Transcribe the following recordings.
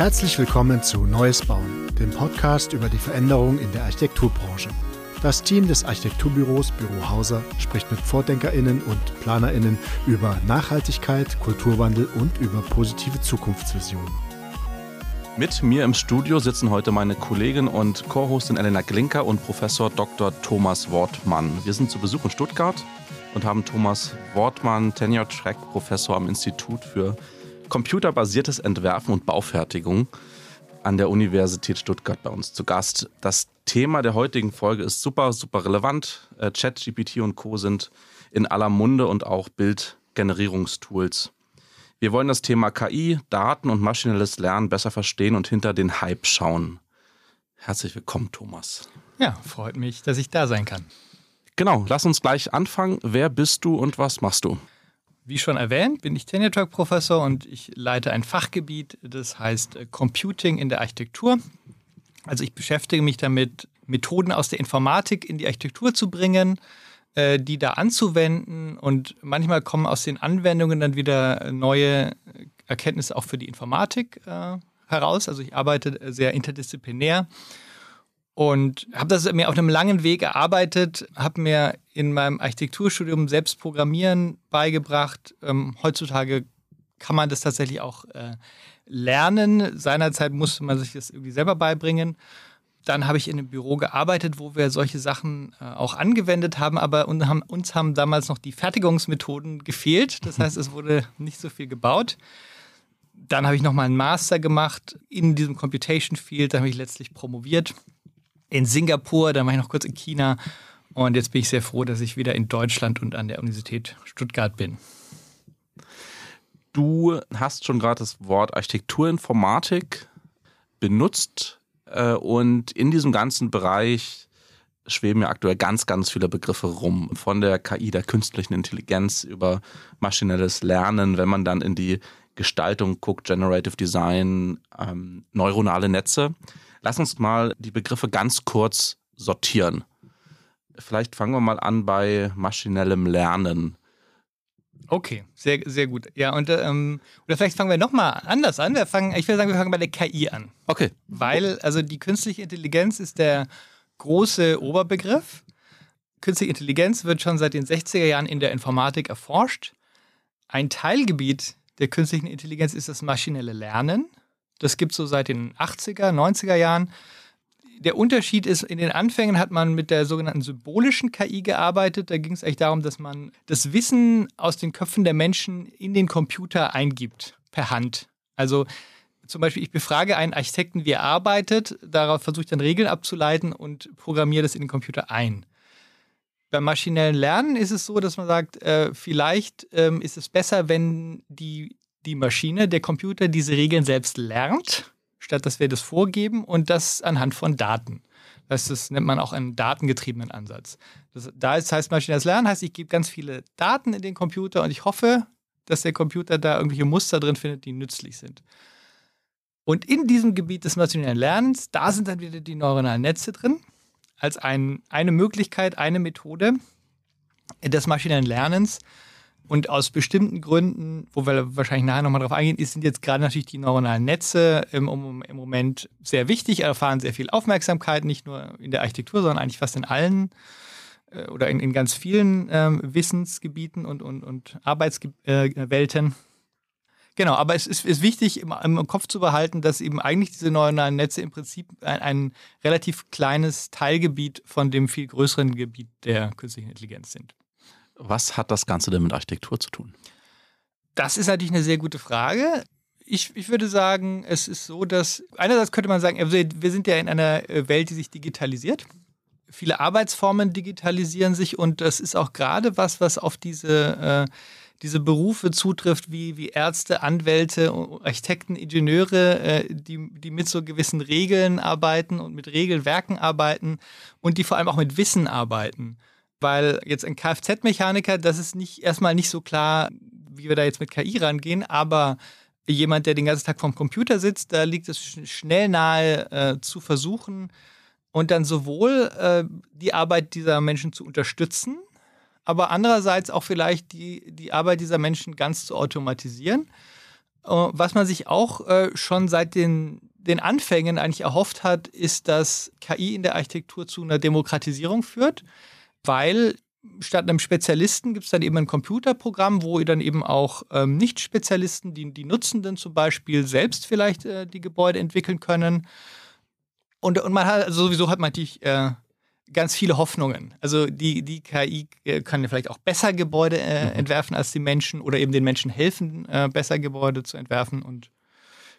Herzlich willkommen zu Neues Bauen, dem Podcast über die Veränderung in der Architekturbranche. Das Team des Architekturbüros Büro Hauser spricht mit VordenkerInnen und PlanerInnen über Nachhaltigkeit, Kulturwandel und über positive Zukunftsvisionen. Mit mir im Studio sitzen heute meine Kollegin und Co-Hostin Elena Glinker und Professor Dr. Thomas Wortmann. Wir sind zu Besuch in Stuttgart und haben Thomas Wortmann, Tenure Track Professor am Institut für computerbasiertes Entwerfen und Baufertigung an der Universität Stuttgart bei uns zu Gast. Das Thema der heutigen Folge ist super, super relevant. Äh, Chat, GPT und Co. sind in aller Munde und auch Bildgenerierungstools. Wir wollen das Thema KI, Daten und maschinelles Lernen besser verstehen und hinter den Hype schauen. Herzlich willkommen, Thomas. Ja, freut mich, dass ich da sein kann. Genau, lass uns gleich anfangen. Wer bist du und was machst du? Wie schon erwähnt, bin ich Tenure Track Professor und ich leite ein Fachgebiet, das heißt äh, Computing in der Architektur. Also ich beschäftige mich damit, Methoden aus der Informatik in die Architektur zu bringen, äh, die da anzuwenden und manchmal kommen aus den Anwendungen dann wieder neue Erkenntnisse auch für die Informatik äh, heraus. Also ich arbeite sehr interdisziplinär und habe das mir auf einem langen Weg erarbeitet, habe mir in meinem Architekturstudium selbst Programmieren beigebracht. Ähm, heutzutage kann man das tatsächlich auch äh, lernen. Seinerzeit musste man sich das irgendwie selber beibringen. Dann habe ich in einem Büro gearbeitet, wo wir solche Sachen äh, auch angewendet haben, aber uns haben, uns haben damals noch die Fertigungsmethoden gefehlt. Das heißt, es wurde nicht so viel gebaut. Dann habe ich nochmal einen Master gemacht in diesem Computation Field. Da habe ich letztlich promoviert in Singapur, dann war ich noch kurz in China und jetzt bin ich sehr froh, dass ich wieder in Deutschland und an der Universität Stuttgart bin. Du hast schon gerade das Wort Architekturinformatik benutzt äh, und in diesem ganzen Bereich schweben ja aktuell ganz, ganz viele Begriffe rum. Von der KI, der künstlichen Intelligenz über maschinelles Lernen, wenn man dann in die Gestaltung guckt, Generative Design, ähm, neuronale Netze. Lass uns mal die Begriffe ganz kurz sortieren. Vielleicht fangen wir mal an bei maschinellem Lernen. Okay, sehr, sehr gut. Ja, und ähm, oder vielleicht fangen wir nochmal anders an. Wir fangen, ich würde sagen, wir fangen bei der KI an. Okay. Weil, also die künstliche Intelligenz ist der große Oberbegriff. Künstliche Intelligenz wird schon seit den 60er Jahren in der Informatik erforscht. Ein Teilgebiet der künstlichen Intelligenz ist das maschinelle Lernen. Das gibt es so seit den 80er, 90er Jahren. Der Unterschied ist, in den Anfängen hat man mit der sogenannten symbolischen KI gearbeitet. Da ging es eigentlich darum, dass man das Wissen aus den Köpfen der Menschen in den Computer eingibt, per Hand. Also zum Beispiel, ich befrage einen Architekten, wie er arbeitet, darauf versuche ich dann Regeln abzuleiten und programmiere das in den Computer ein. Beim maschinellen Lernen ist es so, dass man sagt, äh, vielleicht ähm, ist es besser, wenn die die Maschine, der Computer diese Regeln selbst lernt, statt dass wir das vorgeben und das anhand von Daten. Das, das nennt man auch einen datengetriebenen Ansatz. Das, da ist, heißt maschinelles Lernen, heißt, ich gebe ganz viele Daten in den Computer und ich hoffe, dass der Computer da irgendwelche Muster drin findet, die nützlich sind. Und in diesem Gebiet des maschinellen Lernens, da sind dann wieder die neuronalen Netze drin, als ein, eine Möglichkeit, eine Methode des maschinellen Lernens, und aus bestimmten Gründen, wo wir wahrscheinlich nachher nochmal drauf eingehen, sind jetzt gerade natürlich die neuronalen Netze im, im, Moment sehr wichtig, erfahren sehr viel Aufmerksamkeit, nicht nur in der Architektur, sondern eigentlich fast in allen äh, oder in, in, ganz vielen ähm, Wissensgebieten und, und, und Arbeitswelten. Äh, genau, aber es ist, ist wichtig, im, im, Kopf zu behalten, dass eben eigentlich diese neuronalen Netze im Prinzip ein, ein relativ kleines Teilgebiet von dem viel größeren Gebiet der künstlichen Intelligenz sind. Was hat das Ganze denn mit Architektur zu tun? Das ist natürlich eine sehr gute Frage. Ich, ich würde sagen, es ist so, dass einerseits könnte man sagen, also wir sind ja in einer Welt, die sich digitalisiert. Viele Arbeitsformen digitalisieren sich und das ist auch gerade was, was auf diese, äh, diese Berufe zutrifft, wie, wie Ärzte, Anwälte, Architekten, Ingenieure, äh, die, die mit so gewissen Regeln arbeiten und mit Regelwerken arbeiten und die vor allem auch mit Wissen arbeiten. Weil jetzt ein Kfz-Mechaniker, das ist nicht erstmal nicht so klar, wie wir da jetzt mit KI rangehen, aber jemand, der den ganzen Tag vorm Computer sitzt, da liegt es schnell nahe äh, zu versuchen und dann sowohl äh, die Arbeit dieser Menschen zu unterstützen, aber andererseits auch vielleicht die, die Arbeit dieser Menschen ganz zu automatisieren. was man sich auch äh, schon seit den, den Anfängen eigentlich erhofft hat, ist, dass KI in der Architektur zu einer Demokratisierung führt, weil statt einem Spezialisten gibt es dann eben ein Computerprogramm, wo dann eben auch ähm, Nicht-Spezialisten, die, die Nutzenden zum Beispiel, selbst vielleicht äh, die Gebäude entwickeln können. Und, und man hat, also sowieso hat man natürlich äh, ganz viele Hoffnungen. Also die, die KI äh, kann ja vielleicht auch besser Gebäude äh, mhm. entwerfen als die Menschen oder eben den Menschen helfen, äh, besser Gebäude zu entwerfen. Und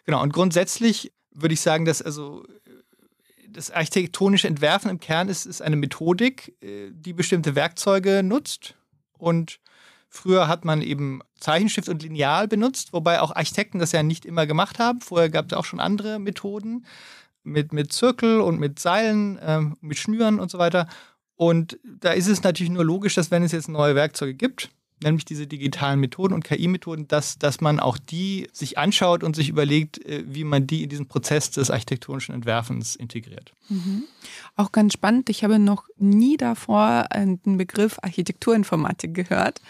genau, und grundsätzlich würde ich sagen, dass also das architektonische Entwerfen im Kern ist, ist eine Methodik, äh, die bestimmte Werkzeuge nutzt. Und früher hat man eben Zeichenstift und Lineal benutzt, wobei auch Architekten das ja nicht immer gemacht haben. Vorher gab es auch schon andere Methoden mit, mit Zirkel und mit Seilen, ähm, mit Schnüren und so weiter. Und da ist es natürlich nur logisch, dass wenn es jetzt neue Werkzeuge gibt, nämlich diese digitalen Methoden und KI-Methoden, dass, dass man auch die sich anschaut und sich überlegt, äh, wie man die in diesen Prozess des architektonischen Entwerfens integriert. Mhm. Auch ganz spannend, ich habe noch nie davor den Begriff Architekturinformatik gehört.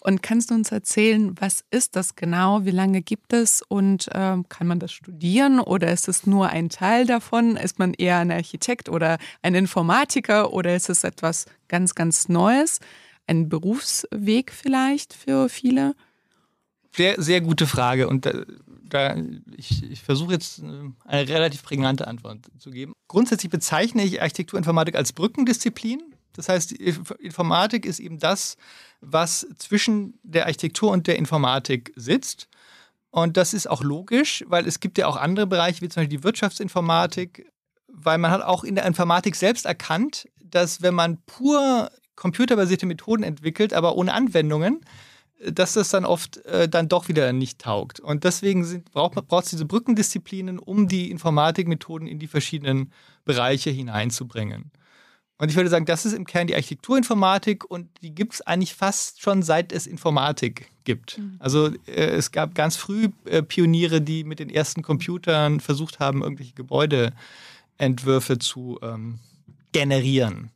Und kannst du uns erzählen, was ist das genau, wie lange gibt es und äh, kann man das studieren oder ist es nur ein Teil davon? Ist man eher ein Architekt oder ein Informatiker oder ist es etwas ganz, ganz Neues? Ein Berufsweg vielleicht für viele? Sehr, sehr gute Frage. Und da, da ich, ich versuche jetzt äh, eine relativ prägnante Antwort zu geben. Grundsätzlich bezeichne ich Architekturinformatik als Brückendisziplin. Das heißt, Informatik ist eben das, was zwischen der Architektur und der Informatik sitzt. Und das ist auch logisch, weil es gibt ja auch andere Bereiche, wie zum Beispiel die Wirtschaftsinformatik, weil man hat auch in der Informatik selbst erkannt, dass wenn man pur computerbasierte Methoden entwickelt, aber ohne Anwendungen, dass das dann oft äh, dann doch wieder nicht taugt. Und deswegen sind, braucht es diese Brückendisziplinen, um die Informatikmethoden in die verschiedenen Bereiche hineinzubringen. Und ich würde sagen, das ist im Kern die Architekturinformatik und die gibt es eigentlich fast schon seit es Informatik gibt. Mhm. Also äh, es gab ganz früh äh, Pioniere, die mit den ersten Computern versucht haben, irgendwelche Gebäudeentwürfe zu ähm, generieren.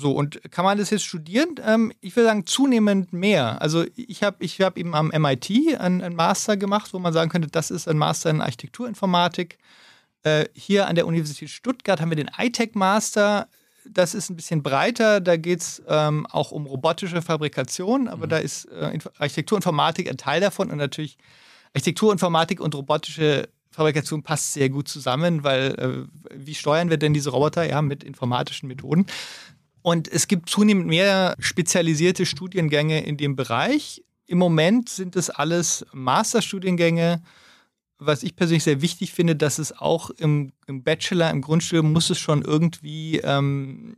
So, und kann man das jetzt studieren? Ähm, ich würde sagen, zunehmend mehr. Also ich habe ich hab eben am MIT einen, einen, Master gemacht, wo man sagen könnte, das ist ein Master in Architekturinformatik. Äh, hier an der Universität Stuttgart haben wir den iTech-Master. Das ist ein bisschen breiter, da geht es ähm, auch um robotische Fabrikation, aber mhm. da ist äh, Architekturinformatik ein Teil davon und natürlich Architekturinformatik und robotische Fabrikation passt sehr gut zusammen, weil äh, wie steuern wir denn diese Roboter? Ja, mit informatischen Methoden. Und es gibt zunehmend mehr spezialisierte Studiengänge in dem Bereich. Im Moment sind es alles Masterstudiengänge. Was ich persönlich sehr wichtig finde, dass es auch im, im Bachelor, im Grundstudium, muss es schon irgendwie ähm,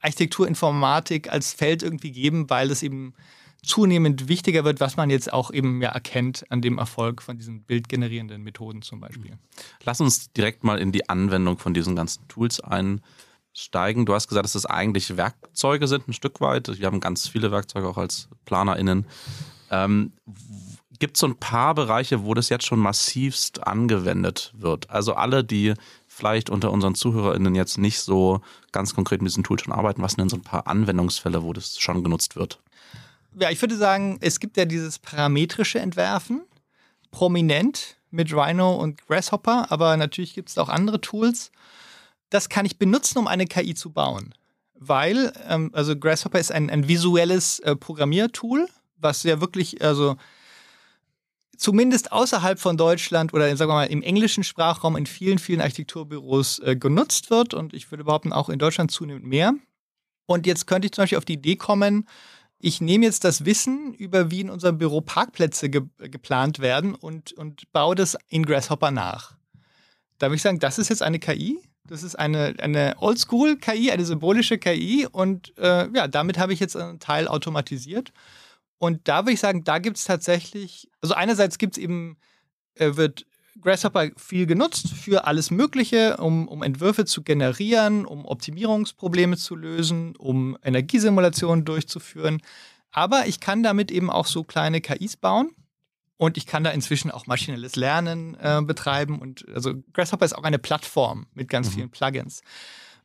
Architekturinformatik als Feld irgendwie geben, weil es eben zunehmend wichtiger wird, was man jetzt auch eben ja erkennt an dem Erfolg von diesen bildgenerierenden Methoden zum Beispiel. Lass uns direkt mal in die Anwendung von diesen ganzen Tools ein steigen. Du hast gesagt, dass das eigentlich Werkzeuge sind, ein Stück weit. Wir haben ganz viele Werkzeuge auch als PlanerInnen. Ähm, Gibt es so ein paar Bereiche, wo das jetzt schon massivst angewendet wird? Also alle, die vielleicht unter unseren ZuhörerInnen jetzt nicht so ganz konkret mit diesem Tool schon arbeiten, was sind denn so ein paar Anwendungsfälle, wo das schon genutzt wird? Ja, ich würde sagen, es gibt ja dieses parametrische Entwerfen, prominent mit Rhino und Grasshopper, aber natürlich gibt es auch andere Tools das kann ich benutzen, um eine KI zu bauen. Weil, ähm, also Grasshopper ist ein, ein visuelles äh, Programmiertool, was ja wirklich, also zumindest außerhalb von Deutschland oder sagen wir mal im englischen Sprachraum in vielen, vielen Architekturbüros äh, genutzt wird und ich würde behaupten, auch in Deutschland zunehmend mehr. Und jetzt könnte ich zum Beispiel auf die Idee kommen, ich nehme jetzt das Wissen über, wie in unserem Büro Parkplätze ge geplant werden und, und baue das in Grasshopper nach. Da würde ich sagen, das ist jetzt eine KI, das ist eine, eine Oldschool-KI, eine symbolische KI und äh, ja, damit habe ich jetzt einen Teil automatisiert. Und da würde ich sagen, da gibt es tatsächlich, also einerseits gibt es eben, äh, wird Grasshopper viel genutzt für alles Mögliche, um, um Entwürfe zu generieren, um Optimierungsprobleme zu lösen, um Energiesimulationen durchzuführen. Aber ich kann damit eben auch so kleine KIs bauen. Und ich kann da inzwischen auch maschinelles Lernen äh, betreiben. Und also Grasshopper ist auch eine Plattform mit ganz mhm. vielen Plugins.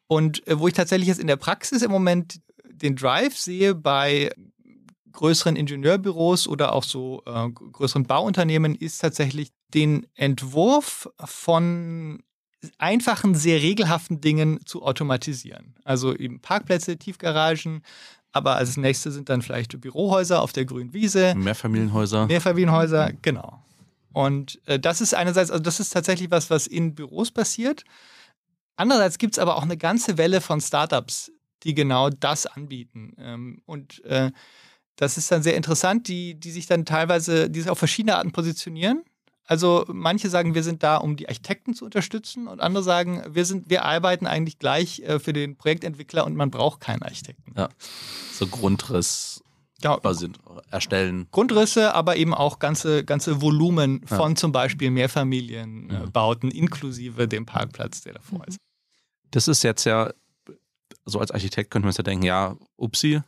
Und äh, wo ich tatsächlich jetzt in der Praxis im Moment den Drive sehe bei größeren Ingenieurbüros oder auch so äh, größeren Bauunternehmen ist tatsächlich den Entwurf von einfachen, sehr regelhaften Dingen zu automatisieren. Also eben Parkplätze, Tiefgaragen, aber als nächstes sind dann vielleicht Bürohäuser auf der grünen Wiese. Mehrfamilienhäuser. Mehrfamilienhäuser, genau. Und äh, das ist einerseits, also das ist tatsächlich was, was in Büros passiert. Andererseits gibt es aber auch eine ganze Welle von Startups, die genau das anbieten. Ähm, und äh, das ist dann sehr interessant, die, die sich dann teilweise, die sich auf verschiedene Arten positionieren. Also manche sagen, wir sind da, um die Architekten zu unterstützen und andere sagen, wir sind, wir arbeiten eigentlich gleich äh, für den Projektentwickler und man braucht keinen Architekten. Ja. So Grundriss Ja, sind, erstellen. Grundrisse, aber eben auch ganze, ganze Volumen Ja. von zum Beispiel Mehrfamilienbauten inklusive dem Parkplatz, der davor ist. Das ist jetzt ja, so als Architekt könnte man sich ja denken, ja, upsi.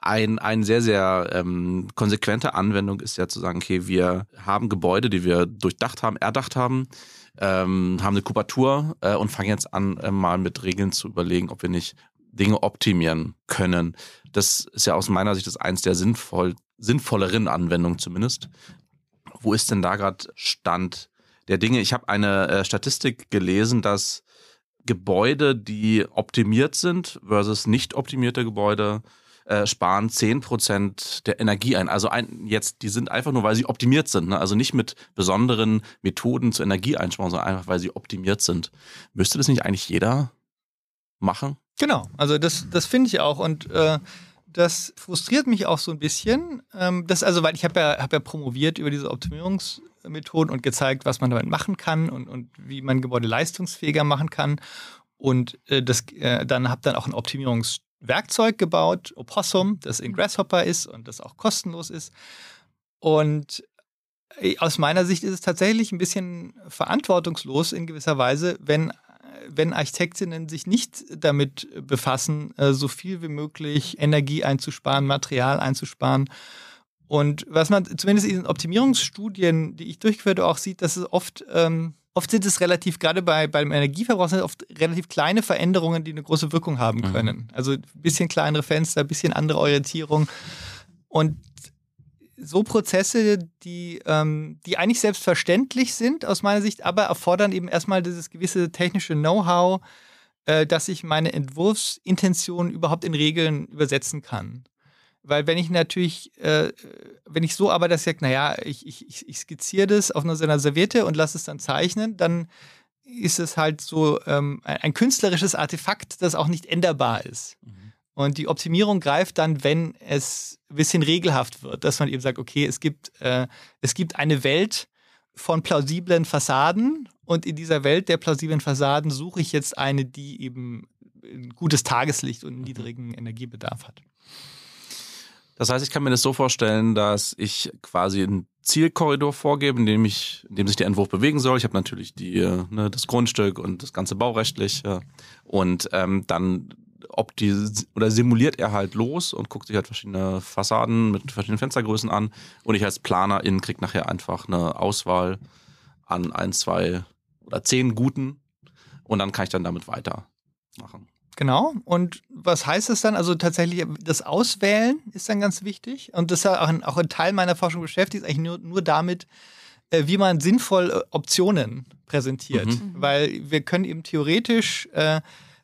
Ein, ein sehr, sehr ähm, konsequente Anwendung ist ja zu sagen, okay, wir haben Gebäude, die wir durchdacht haben, erdacht haben, ähm, haben eine Kubatur äh, und fangen jetzt an, äh, mal mit Regeln zu überlegen, ob wir nicht Dinge optimieren können. Das ist ja aus meiner Sicht das eins der sinnvoll, sinnvolleren Anwendungen zumindest. Wo ist denn da gerade Stand der Dinge? Ich habe eine äh, Statistik gelesen, dass Gebäude, die optimiert sind versus nicht optimierte Gebäude, äh, sparen 10% der Energie ein. Also ein, jetzt, die sind einfach nur, weil sie optimiert sind. Ne? Also nicht mit besonderen Methoden zur Energieeinsparung, sondern einfach, weil sie optimiert sind. Müsste das nicht eigentlich jeder machen? Genau, also das, das finde ich auch. Und äh, das frustriert mich auch so ein bisschen. Ähm, das also, weil ich habe ja, hab ja promoviert über diese Optimierungsmethoden und gezeigt, was man damit machen kann und, und wie man Gebäude leistungsfähiger machen kann. Und äh, das, äh, dann habe dann auch ein Optimierungswerkzeug gebaut, Opossum, das in Grasshopper ist und das auch kostenlos ist. Und äh, aus meiner Sicht ist es tatsächlich ein bisschen verantwortungslos in gewisser Weise, wenn wenn Architektinnen sich nicht damit befassen, äh, so viel wie möglich Energie einzusparen, Material einzusparen. Und was man zumindest in den Optimierungsstudien, die ich durchgeführt habe, auch sieht, dass es oft, ähm, oft sind es relativ, gerade bei, beim Energieverbrauch, sind es oft relativ kleine Veränderungen, die eine große Wirkung haben Mhm. können. Also ein bisschen kleinere Fenster, ein bisschen andere Orientierung. Und so Prozesse, die, ähm, die eigentlich selbstverständlich sind aus meiner Sicht, aber erfordern eben erstmal dieses gewisse technische Know-how, äh, dass ich meine Entwurfsintention überhaupt in Regeln übersetzen kann. Weil wenn ich natürlich, äh, wenn ich so arbeite, dass ich sage, naja, ich, ich, ich- skizziere das auf einer Serviette und lasse es dann zeichnen, dann ist es halt so ähm, ein, künstlerisches Artefakt, das auch nicht änderbar ist. Und die Optimierung greift dann, wenn es ein bisschen regelhaft wird, dass man eben sagt, okay, es gibt, äh, es gibt eine Welt von plausiblen Fassaden und in dieser Welt der plausiblen Fassaden suche ich jetzt eine, die eben ein gutes Tageslicht und einen niedrigen Energiebedarf hat. Das heißt, ich kann mir das so vorstellen, dass ich quasi einen Zielkorridor vorgebe, in dem, ich, in dem sich der Entwurf bewegen soll. Ich habe natürlich die, äh, ne, das Grundstück und das ganze baurechtlich. Ja. Und ähm, dann ob die oder simuliert er halt los und guckt sich halt verschiedene Fassaden mit verschiedenen Fenstergrößen an. Und ich als Planerin krieg nachher einfach eine Auswahl an ein, zwei oder zehn guten. Und dann kann ich dann damit weitermachen. Genau. Und was heißt das dann? Also tatsächlich das Auswählen ist dann ganz wichtig. Und das ist ja auch ein, auch ein Teil meiner Forschung beschäftigt, eigentlich nur, nur damit, äh, wie man sinnvoll äh, Optionen präsentiert. Mhm. Weil wir können eben theoretisch äh,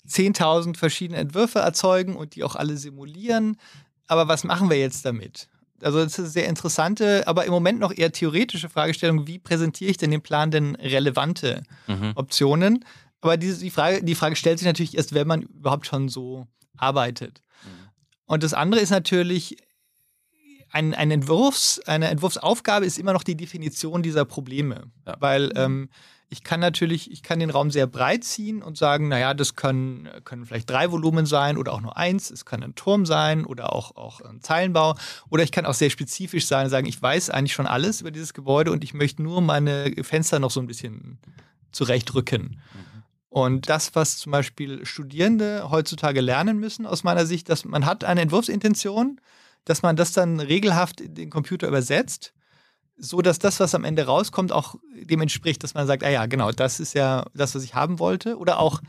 10.000 verschiedene Entwürfe erzeugen und die auch alle simulieren. Aber was machen wir jetzt damit? Also das ist eine sehr interessante, aber im Moment noch eher theoretische Fragestellung, wie präsentiere ich denn dem Plan denn relevante Mhm. Optionen? Aber diese, die, Frage, die Frage stellt sich natürlich erst, wenn man überhaupt schon so arbeitet. Und das andere ist natürlich, ein, ein Entwurfs, eine Entwurfsaufgabe ist immer noch die Definition dieser Probleme. Ja. Weil ähm, ich kann natürlich, ich kann den Raum sehr breit ziehen und sagen, naja, das können, können vielleicht drei Volumen sein oder auch nur eins, es kann ein Turm sein oder auch, auch ein Zeilenbau. Oder ich kann auch sehr spezifisch sein und sagen, ich weiß eigentlich schon alles über dieses Gebäude und ich möchte nur meine Fenster noch so ein bisschen zurechtrücken. Und das, was zum Beispiel Studierende heutzutage lernen müssen, aus meiner Sicht, dass man hat eine Entwurfsintention, dass man das dann regelhaft in den Computer übersetzt, so dass das, was am Ende rauskommt, auch dem entspricht, dass man sagt, ah ja, genau, das ist ja das, was ich haben wollte. Oder auch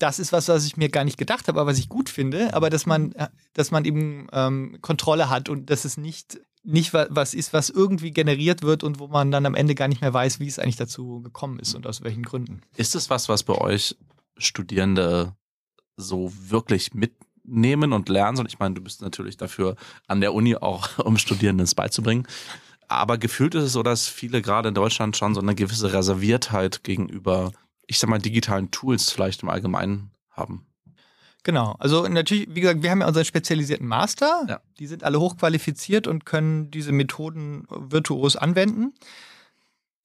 das ist was, was ich mir gar nicht gedacht habe, aber was ich gut finde, aber dass man, äh, dass man eben ähm, Kontrolle hat und dass es nicht, nicht was ist, was irgendwie generiert wird und wo man dann am Ende gar nicht mehr weiß, wie es eigentlich dazu gekommen ist und aus welchen Gründen. Ist es was, was bei euch Studierende so wirklich mitnehmen und lernen sollen? Ich meine, du bist natürlich dafür an der Uni auch, um Studierenden es beizubringen. Aber gefühlt ist es so, dass viele gerade in Deutschland schon so eine gewisse Reserviertheit gegenüber ich sag mal, digitalen Tools vielleicht im Allgemeinen haben. Genau, also natürlich, wie gesagt, wir haben ja unseren spezialisierten Master. Ja. Die sind alle hochqualifiziert und können diese Methoden virtuos anwenden.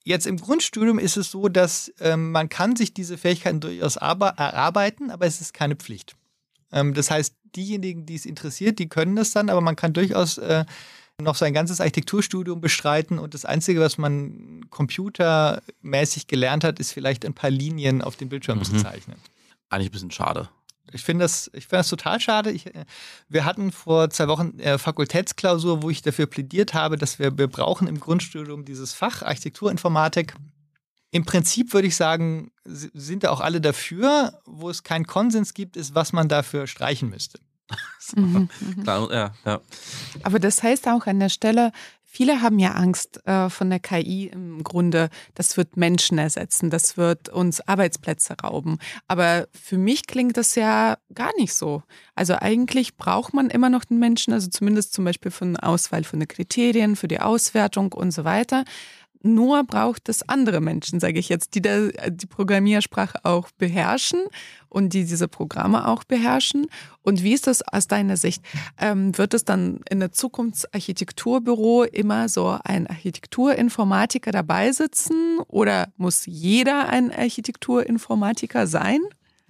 Jetzt im Grundstudium ist es so, dass ähm, man kann sich diese Fähigkeiten durchaus erarbeiten, aber es ist keine Pflicht. Ähm, das heißt, diejenigen, die es interessiert, die können das dann, aber man kann durchaus äh, noch sein ganzes Architekturstudium bestreiten und das Einzige, was man computermäßig gelernt hat, ist vielleicht ein paar Linien auf dem Bildschirm mhm. zu zeichnen. Eigentlich ein bisschen schade. Ich finde das, ich das total schade. Ich, äh, wir hatten vor zwei Wochen äh, Fakultätsklausur, wo ich dafür plädiert habe, dass wir, wir brauchen im Grundstudium dieses Fach Architekturinformatik. Im Prinzip würde ich sagen, sind da auch alle dafür. Wo es keinen Konsens gibt, ist, was man dafür streichen müsste. so. mhm, Klar, ja, ja. Aber das heißt auch an der Stelle, viele haben ja Angst äh, von der KI im Grunde, das wird Menschen ersetzen, das wird uns Arbeitsplätze rauben. Aber für mich klingt das ja gar nicht so. Also eigentlich braucht man immer noch den Menschen, also zumindest zum Beispiel für eine Auswahl von den Kriterien, für die Auswertung und so weiter. Nur braucht es andere Menschen, sage ich jetzt, die da, die Programmiersprache auch beherrschen und die diese Programme auch beherrschen. Und wie ist das aus deiner Sicht? Ähm, wird es dann in der Zukunftsarchitekturbüro immer so ein Architekturinformatiker dabei sitzen oder muss jeder ein Architekturinformatiker sein?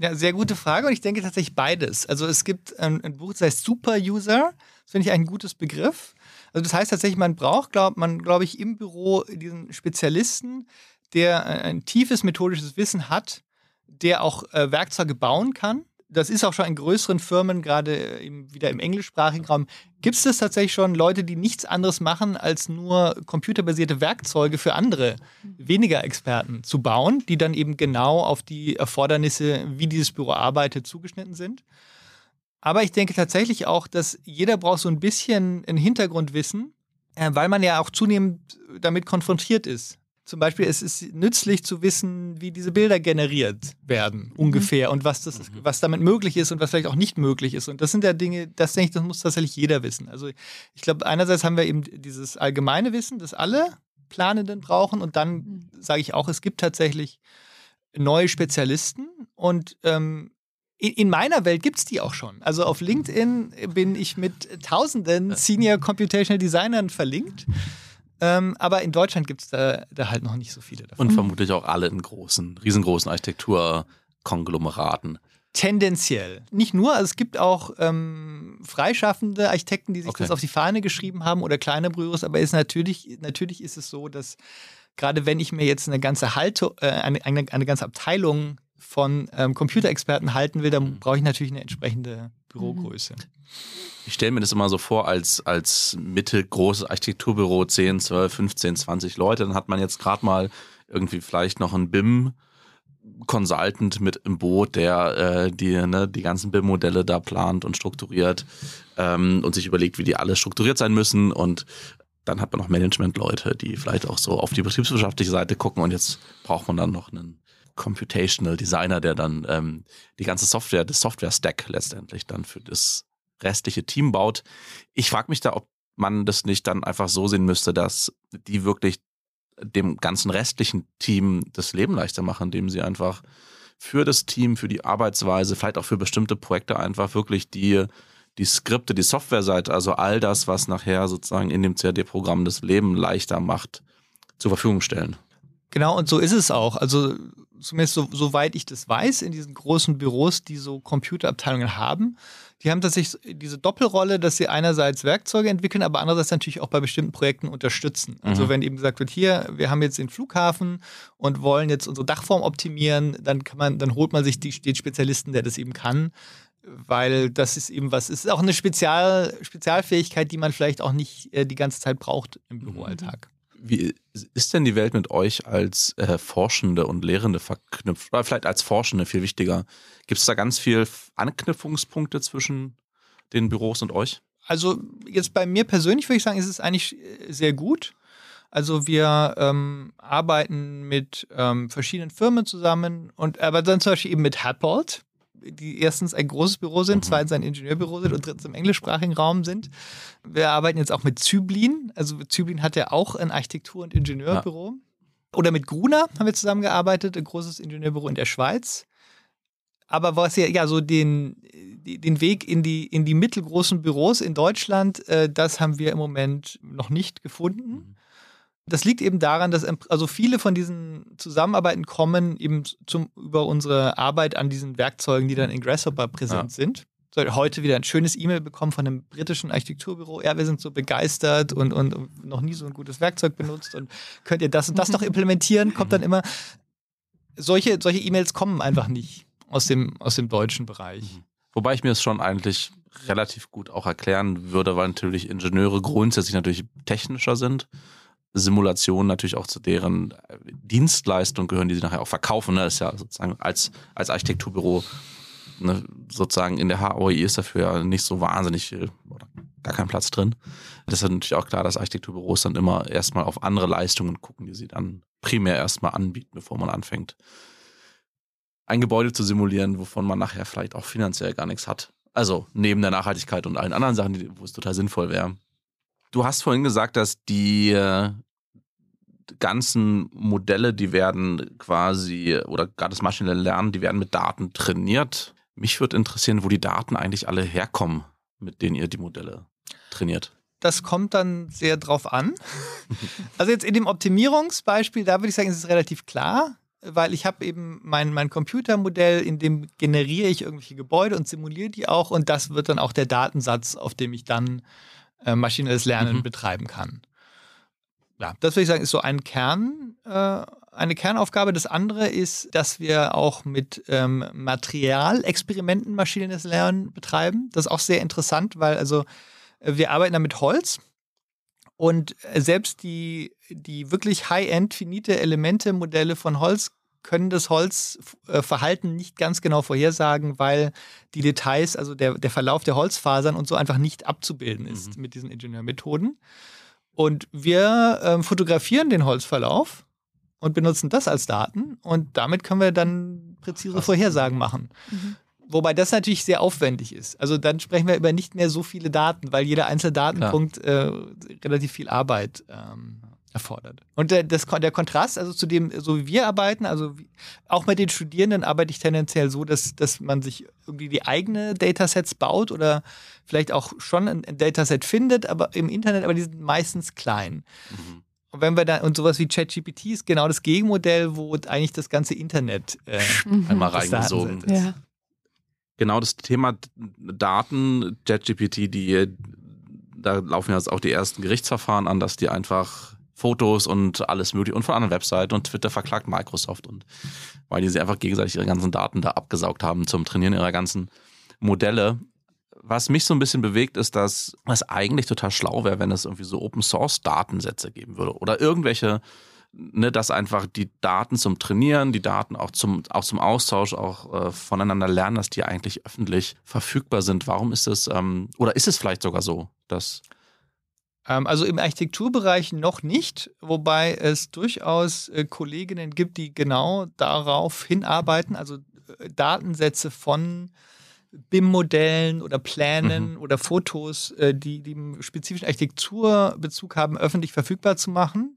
Ja, sehr gute Frage und ich denke tatsächlich beides. Also es gibt ein, ein Buch, das heißt Super User. Das finde ich ein gutes Begriff. Also das heißt tatsächlich, man braucht, glaubt man, glaube ich, im Büro diesen Spezialisten, der ein tiefes methodisches Wissen hat, der auch äh, Werkzeuge bauen kann. Das ist auch schon in größeren Firmen, gerade im, wieder im englischsprachigen Raum, gibt es tatsächlich schon Leute, die nichts anderes machen, als nur computerbasierte Werkzeuge für andere, weniger Experten zu bauen, die dann eben genau auf die Erfordernisse, wie dieses Büro arbeitet, zugeschnitten sind. Aber ich denke tatsächlich auch, dass jeder braucht so ein bisschen ein Hintergrundwissen, äh, weil man ja auch zunehmend damit konfrontiert ist. Zum Beispiel, es ist nützlich zu wissen, wie diese Bilder generiert werden, mhm. ungefähr, und was, das, mhm. was damit möglich ist und was vielleicht auch nicht möglich ist. Und das sind ja Dinge, das denke ich, das muss tatsächlich jeder wissen. Also ich glaube, einerseits haben wir eben dieses allgemeine Wissen, das alle Planenden brauchen. Und dann mhm. sage ich auch, es gibt tatsächlich neue Spezialisten. Und ähm, in meiner Welt gibt es die auch schon. Also auf LinkedIn bin ich mit tausenden Senior Computational Designern verlinkt. Ähm, aber in Deutschland gibt es da, da, halt noch nicht so viele davon. Und vermutlich auch alle in großen, riesengroßen Architekturkonglomeraten. Tendenziell. Nicht nur, also es gibt auch ähm, freischaffende Architekten, die sich okay. das auf die Fahne geschrieben haben oder kleine Büros, aber ist natürlich, natürlich ist es so, dass gerade wenn ich mir jetzt eine ganze Halte, äh, eine, eine, eine ganze Abteilung von ähm, Computerexperten halten will, dann mhm. brauche ich natürlich eine entsprechende Bürogröße. Ich stelle mir das immer so vor, als, als mittelgroßes Architekturbüro 10, 12, 15, 20 Leute, dann hat man jetzt gerade mal irgendwie vielleicht noch einen BIM. Consultant mit im Boot, der äh, die, ne, die ganzen BIM-Modelle da plant und strukturiert ähm, und sich überlegt, wie die alle strukturiert sein müssen. Und dann hat man noch Management-Leute, die vielleicht auch so auf die betriebswirtschaftliche Seite gucken und jetzt braucht man dann noch einen Computational Designer, der dann ähm, die ganze Software, das Software-Stack letztendlich dann für das restliche Team baut. Ich frage mich da, ob man das nicht dann einfach so sehen müsste, dass die wirklich dem ganzen restlichen Team das Leben leichter machen, indem sie einfach für das Team, für die Arbeitsweise, vielleicht auch für bestimmte Projekte einfach wirklich die, die Skripte, die Softwareseite, also all das, was nachher sozusagen in dem CAD-Programm das Leben leichter macht, zur Verfügung stellen. Genau, und so ist es auch. Also zumindest so, soweit ich das weiß, in diesen großen Büros, die so Computerabteilungen haben, die haben tatsächlich diese Doppelrolle, dass sie einerseits Werkzeuge entwickeln, aber andererseits natürlich auch bei bestimmten Projekten unterstützen. Also mhm. wenn eben gesagt wird, hier, wir haben jetzt den Flughafen und wollen jetzt unsere Dachform optimieren, dann kann man, dann holt man sich die, den Spezialisten, der das eben kann, weil das ist eben was, es ist auch eine Spezial, Spezialfähigkeit, die man vielleicht auch nicht äh, die ganze Zeit braucht im Büroalltag. Wie ist denn die Welt mit euch als äh, Forschende und Lehrende verknüpft? Oder vielleicht als Forschende viel wichtiger. Gibt es da ganz viel Anknüpfungspunkte zwischen den Büros und euch? Also jetzt bei mir persönlich würde ich sagen, ist es eigentlich äh, sehr gut. Also wir ähm, arbeiten mit ähm, verschiedenen Firmen zusammen und aber dann zum Beispiel eben mit Hatbold, die erstens ein großes Büro sind, mhm. zweitens ein Ingenieurbüro sind und drittens im englischsprachigen Raum sind. Wir arbeiten jetzt auch mit Zyblin. Also Zyblin hat ja auch ein Architektur- und Ingenieurbüro. Ja. Oder mit Gruner haben wir zusammengearbeitet, ein großes Ingenieurbüro in der Schweiz. Aber was ja, ja so den, den Weg in die, in die mittelgroßen Büros in Deutschland, äh, das haben wir im Moment noch nicht gefunden. Mhm. Das liegt eben daran, dass also viele von diesen Zusammenarbeiten kommen eben zum, über unsere Arbeit an diesen Werkzeugen, die dann in Grasshopper präsent ja. sind. So, heute wieder ein schönes E-Mail bekommen von einem britischen Architekturbüro. Ja, wir sind so begeistert und, und, und, noch nie so ein gutes Werkzeug benutzt und könnt ihr das und das noch implementieren? Kommt dann immer. Solche, solche E-Mails kommen einfach nicht aus dem, aus dem deutschen Bereich. Mhm. Wobei ich mir es schon eigentlich relativ gut auch erklären würde, weil natürlich Ingenieure grundsätzlich natürlich technischer sind. Simulationen natürlich auch zu deren äh, Dienstleistung gehören, die sie nachher auch verkaufen. Ne? Das ist ja sozusagen als, als Architekturbüro ne, sozusagen in der HOI ist dafür ja nicht so wahnsinnig viel oder gar kein Platz drin. Das ist natürlich auch klar, dass Architekturbüros dann immer erstmal auf andere Leistungen gucken, die sie dann primär erstmal anbieten, bevor man anfängt, ein Gebäude zu simulieren, wovon man nachher vielleicht auch finanziell gar nichts hat. Also neben der Nachhaltigkeit und allen anderen Sachen, wo es total sinnvoll wäre. Du hast vorhin gesagt, dass die äh, ganzen Modelle, die werden quasi, oder gerade das maschinelle Lernen, die werden mit Daten trainiert. Mich würde interessieren, wo die Daten eigentlich alle herkommen, mit denen ihr die Modelle trainiert. Das kommt dann sehr drauf an. Also jetzt in dem Optimierungsbeispiel, da würde ich sagen, ist es relativ klar weil ich habe eben mein, mein Computermodell, in dem generiere ich irgendwelche Gebäude und simuliere die auch und das wird dann auch der Datensatz, auf dem ich dann äh, maschinelles Lernen mhm. betreiben kann. Ja, das würde ich sagen, ist so ein Kern, äh, eine Kernaufgabe. Das andere ist, dass wir auch mit ähm, Materialexperimenten maschinelles Lernen betreiben. Das ist auch sehr interessant, weil also äh, wir arbeiten da mit Holz und selbst die, die wirklich high-end finite Elemente-Modelle von Holz können das Holzverhalten nicht ganz genau vorhersagen, weil die Details, also der, der Verlauf der Holzfasern und so einfach nicht abzubilden ist mhm. mit diesen Ingenieurmethoden. Und wir äh, fotografieren den Holzverlauf und benutzen das als Daten und damit können wir dann präzise Vorhersagen machen. Mhm. Wobei das natürlich sehr aufwendig ist. Also dann sprechen wir über nicht mehr so viele Daten, weil jeder einzelne Datenpunkt äh, relativ viel Arbeit ähm, erfordert. Und der, das, der Kontrast, also zu dem, so wie wir arbeiten, also wie, auch mit den Studierenden arbeite ich tendenziell so, dass, dass man sich irgendwie die eigene Datasets baut oder vielleicht auch schon ein, ein Dataset findet, aber im Internet, aber die sind meistens klein. Mhm. Und wenn wir dann, und sowas wie ChatGPT ist genau das Gegenmodell, wo eigentlich das ganze Internet äh, einmal reingesogen ist. Ja genau das Thema Daten, JetGPT, die, da laufen jetzt auch die ersten Gerichtsverfahren an, dass die einfach Fotos und alles mögliche und von anderen Webseiten und Twitter verklagt Microsoft und weil die sie einfach gegenseitig ihre ganzen Daten da abgesaugt haben zum Trainieren ihrer ganzen Modelle. Was mich so ein bisschen bewegt, ist, dass es eigentlich total schlau wäre, wenn es irgendwie so Open Source Datensätze geben würde oder irgendwelche ne, dass einfach die Daten zum Trainieren, die Daten auch zum, auch zum Austausch, auch äh, voneinander lernen, dass die eigentlich öffentlich verfügbar sind. Warum ist es, ähm, oder ist es vielleicht sogar so, dass also im Architekturbereich noch nicht, wobei es durchaus äh, Kolleginnen gibt, die genau darauf hinarbeiten, also äh, Datensätze von BIM-Modellen oder Plänen mhm. oder Fotos, äh, die, die einen spezifischen Architekturbezug haben, öffentlich verfügbar zu machen.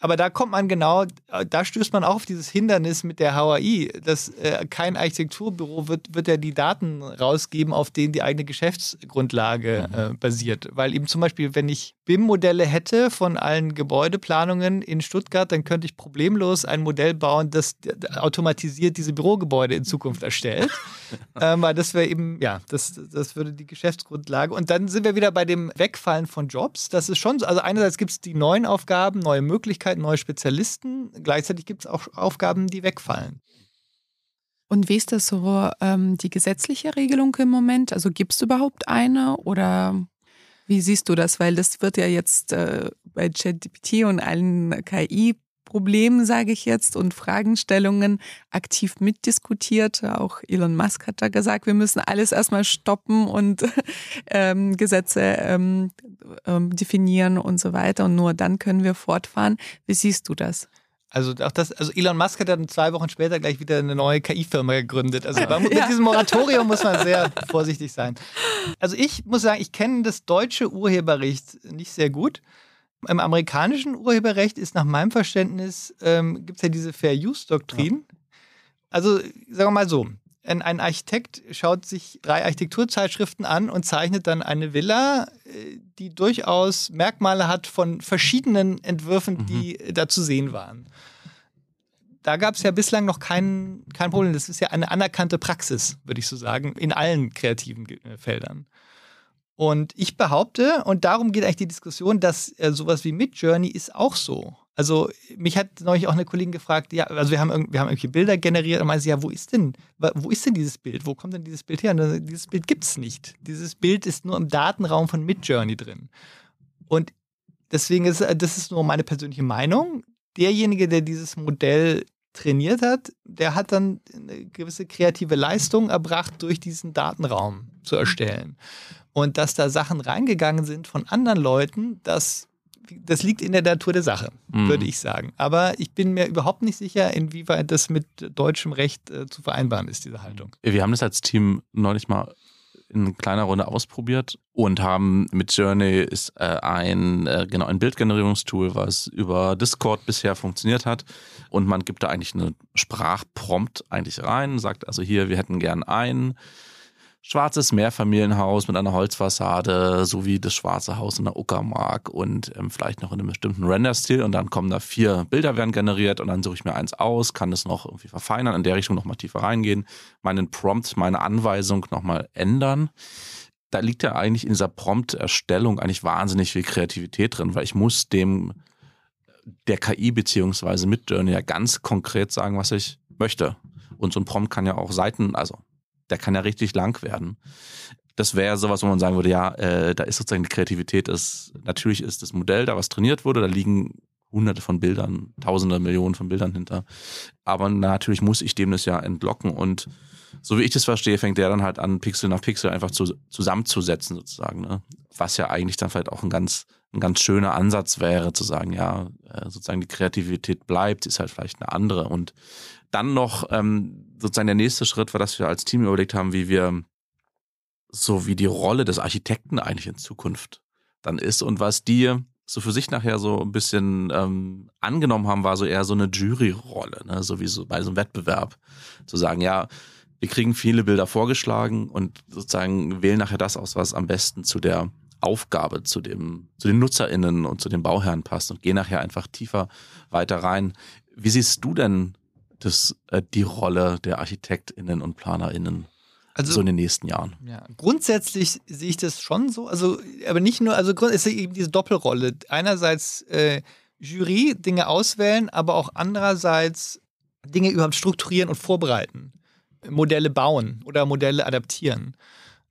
Aber da kommt man genau, da stößt man auch auf dieses Hindernis mit der HAI, dass äh, kein Architekturbüro wird, wird ja die Daten rausgeben, auf denen die eigene Geschäftsgrundlage mhm. äh, basiert. Weil eben zum Beispiel, wenn ich BIM-Modelle hätte von allen Gebäudeplanungen in Stuttgart, dann könnte ich problemlos ein Modell bauen, das automatisiert diese Bürogebäude in Zukunft erstellt. ähm, weil das wäre eben, ja, das, das würde die Geschäftsgrundlage. Und dann sind wir wieder bei dem Wegfallen von Jobs. Das ist schon so. Also einerseits gibt es die neuen Aufgaben, neue Möglichkeiten, neue Spezialisten. Gleichzeitig gibt es auch Aufgaben, die wegfallen. Und wie ist das so ähm, die gesetzliche Regelung im Moment? Also gibt es überhaupt eine oder wie siehst du das? Weil das wird ja jetzt äh, bei ChatGPT und allen KI Problemen, sage ich jetzt, und Fragestellungen aktiv mitdiskutiert. Auch Elon Musk hat da gesagt, wir müssen alles erstmal stoppen und ähm, Gesetze ähm, ähm, definieren und so weiter. Und nur dann können wir fortfahren. Wie siehst du das? Also auch das, also Elon Musk hat dann zwei Wochen später gleich wieder eine neue KI-Firma gegründet. Also ja. mit diesem Moratorium muss man sehr vorsichtig sein. Also ich muss sagen, ich kenne das deutsche Urheberrecht nicht sehr gut. Im amerikanischen Urheberrecht ist nach meinem Verständnis, ähm, gibt es ja diese Fair-Use-Doktrin. Ja. Also sagen wir mal so, ein, ein, Architekt schaut sich drei Architekturzeitschriften an und zeichnet dann eine Villa, äh, die durchaus Merkmale hat von verschiedenen Entwürfen, mhm. die da zu sehen waren. Da gab es ja bislang noch kein, kein Problem. Das ist ja eine anerkannte Praxis, würde ich so sagen, in allen kreativen äh, Feldern. Und ich behaupte, und darum geht eigentlich die Diskussion, dass äh, sowas wie Midjourney ist auch so. Also mich hat neulich auch eine Kollegin gefragt, ja, also wir haben, wir haben irgendwelche Bilder generiert und meinte, ja, wo ist denn, wo ist denn dieses Bild? Wo kommt denn dieses Bild her? Und dieses Bild gibt es nicht. Dieses Bild ist nur im Datenraum von Midjourney drin. Und deswegen ist das ist nur meine persönliche Meinung. Derjenige, der dieses Modell trainiert hat, der hat dann eine gewisse kreative Leistung erbracht, durch diesen Datenraum zu erstellen. Und dass da Sachen reingegangen sind von anderen Leuten, das, das liegt in der Natur der Sache, mhm. würde ich sagen. Aber ich bin mir überhaupt nicht sicher, inwieweit das mit deutschem Recht äh, zu vereinbaren ist, diese Haltung. Wir haben das als Team neulich mal in kleiner Runde ausprobiert und haben mit Journey ist äh, ein äh, genau ein Bildgenerierungstool, was über Discord bisher funktioniert hat und man gibt da eigentlich eine Sprachprompt eigentlich rein, sagt also hier wir hätten gern ein schwarzes Mehrfamilienhaus mit einer Holzfassade sowie das schwarze Haus in der Uckermark und ähm, vielleicht noch in einem bestimmten Render-Stil und dann kommen da vier Bilder werden generiert und dann suche ich mir eins aus, kann es noch irgendwie verfeinern, in der Richtung nochmal tiefer reingehen, meinen Prompt, meine Anweisung nochmal ändern. Da liegt ja eigentlich in dieser Prompt-Erstellung eigentlich wahnsinnig viel Kreativität drin, weil ich muss dem der KI beziehungsweise mit Journey ja ganz konkret sagen, was ich möchte. Und so ein Prompt kann ja auch Seiten, also der kann ja richtig lang werden. Das wäre sowas, wo man sagen würde, ja, äh, da ist sozusagen die Kreativität, ist, natürlich ist das Modell da, was trainiert wurde, da liegen hunderte von Bildern, tausende, Millionen von Bildern hinter. Aber natürlich muss ich dem das ja entlocken und so wie ich das verstehe, fängt der dann halt an, Pixel nach Pixel einfach zu, zusammenzusetzen sozusagen. Ne? Was ja eigentlich dann vielleicht auch ein ganz, ein ganz schöner Ansatz wäre, zu sagen, ja, äh, sozusagen die Kreativität bleibt, ist halt vielleicht eine andere. Und dann noch ähm, sozusagen der nächste Schritt war, dass wir als Team überlegt haben, wie wir so wie die Rolle des Architekten eigentlich in Zukunft dann ist und was die so für sich nachher so ein bisschen ähm, angenommen haben, war so eher so eine Juryrolle, ne? so wie so bei so einem Wettbewerb. Zu sagen, ja, wir kriegen viele Bilder vorgeschlagen und sozusagen wählen nachher das aus, was am besten zu der Aufgabe, zu dem, zu den NutzerInnen und zu den Bauherren passt und gehen nachher einfach tiefer weiter rein. Wie siehst du denn das, äh, die Rolle der ArchitektInnen und PlanerInnen also, so in den nächsten Jahren. Ja, grundsätzlich sehe ich das schon so, also, aber nicht nur, also es ist eben diese Doppelrolle. Einerseits äh, Jury, Dinge auswählen, aber auch andererseits Dinge überhaupt strukturieren und vorbereiten. Modelle bauen oder Modelle adaptieren.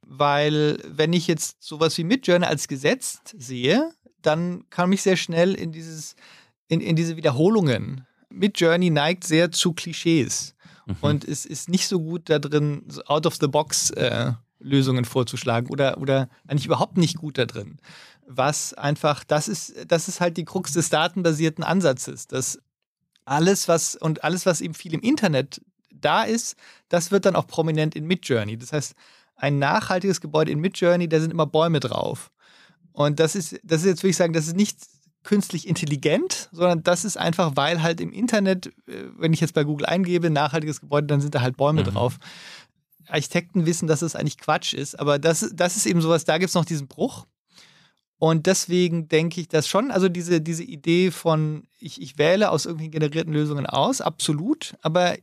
Weil, wenn ich jetzt sowas wie Midjourney als Gesetz sehe, dann kann mich sehr schnell in dieses, in, in diese Wiederholungen Midjourney neigt sehr zu Klischees mhm. und es ist nicht so gut da drin, out of the box äh, Lösungen vorzuschlagen oder, oder eigentlich überhaupt nicht gut da drin. Was einfach, das ist, das ist halt die Krux des datenbasierten Ansatzes, dass alles, was und alles, was eben viel im Internet da ist, das wird dann auch prominent in Midjourney. Das heißt, ein nachhaltiges Gebäude in Midjourney, da sind immer Bäume drauf. Und das ist, das ist jetzt, würde ich sagen, das ist nicht künstlich intelligent, sondern das ist einfach, weil halt im Internet, äh, wenn ich jetzt bei Google eingebe, nachhaltiges Gebäude, dann sind da halt Bäume mhm. drauf. Architekten wissen, dass das eigentlich Quatsch ist, aber das, das ist eben sowas, da gibt es noch diesen Bruch. Und deswegen denke ich das schon, also diese, diese Idee von, ich, ich wähle aus irgendwelchen generierten Lösungen aus, absolut, aber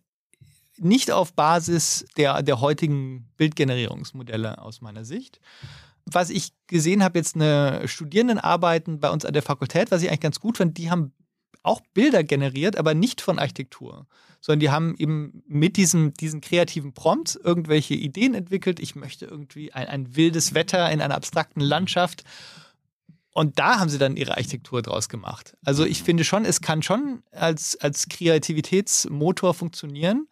nicht auf Basis der, der heutigen Bildgenerierungsmodelle aus meiner Sicht was ich gesehen habe, jetzt eine Studierendenarbeiten bei uns an der Fakultät, was ich eigentlich ganz gut fand, die haben auch Bilder generiert, aber nicht von Architektur, sondern die haben eben mit diesem, diesen kreativen Prompts irgendwelche Ideen entwickelt. Ich möchte irgendwie ein, ein wildes Wetter in einer abstrakten Landschaft. Und da haben sie dann ihre Architektur draus gemacht. Also ich finde schon, es kann schon als, als Kreativitätsmotor funktionieren,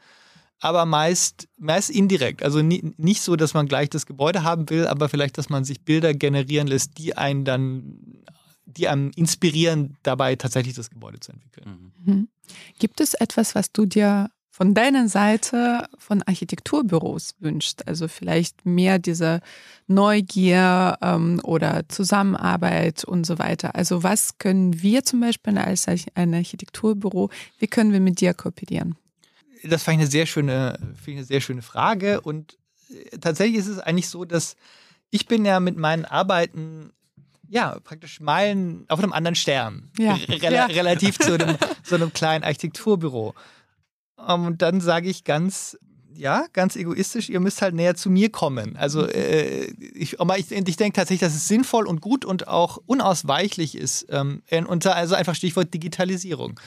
aber meist, meist indirekt. Also nie, nicht so, dass man gleich das Gebäude haben will, aber vielleicht, dass man sich Bilder generieren lässt, die einen dann, die einem inspirieren, dabei tatsächlich das Gebäude zu entwickeln. Mhm. Gibt es etwas, was du dir von deiner Seite von Architekturbüros wünscht? Also vielleicht mehr diese Neugier ähm, oder Zusammenarbeit und so weiter. Also was können wir zum Beispiel als ein Architekturbüro, wie können wir mit dir kooperieren? Das fand ich eine sehr schöne, eine sehr schöne Frage und äh, tatsächlich ist es eigentlich so, dass ich bin ja mit meinen Arbeiten ja, praktisch Meilen auf einem anderen Stern. Ja. Rel ja. Relativ zu einem, so einem kleinen Architekturbüro. Ähm, und dann sage ich ganz, ja, ganz egoistisch, ihr müsst halt näher zu mir kommen. Also äh, ich, ich, ich denke tatsächlich, dass es sinnvoll und gut und auch unausweichlich ist. Ähm, und also einfach Stichwort Digitalisierung.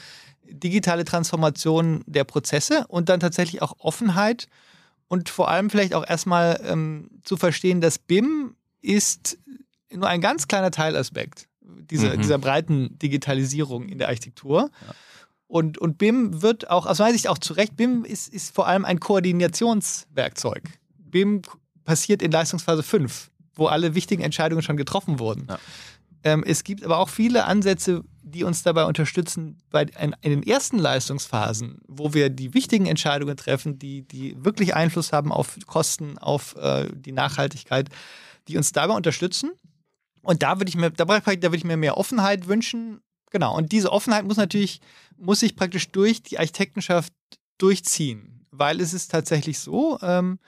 Digitale Transformation der Prozesse und dann tatsächlich auch Offenheit und vor allem vielleicht auch erstmal ähm, zu verstehen, dass BIM ist nur ein ganz kleiner Teilaspekt dieser, mhm. dieser breiten Digitalisierung in der Architektur. Ja. Und, und BIM wird auch, aus meiner Sicht auch zu Recht, BIM ist, ist vor allem ein Koordinationswerkzeug. BIM passiert in Leistungsphase 5, wo alle wichtigen Entscheidungen schon getroffen wurden. Ja. Ähm, es gibt aber auch viele Ansätze, die uns dabei unterstützen, bei, in, den ersten Leistungsphasen, wo wir die wichtigen Entscheidungen treffen, die, die wirklich Einfluss haben auf Kosten, auf äh, die Nachhaltigkeit, die uns dabei unterstützen. Und da würde ich mir, da, da würde ich mir mehr Offenheit wünschen. Genau, und diese Offenheit muss natürlich, muss sich praktisch durch die Architektenschaft durchziehen, weil es ist tatsächlich so, ähm,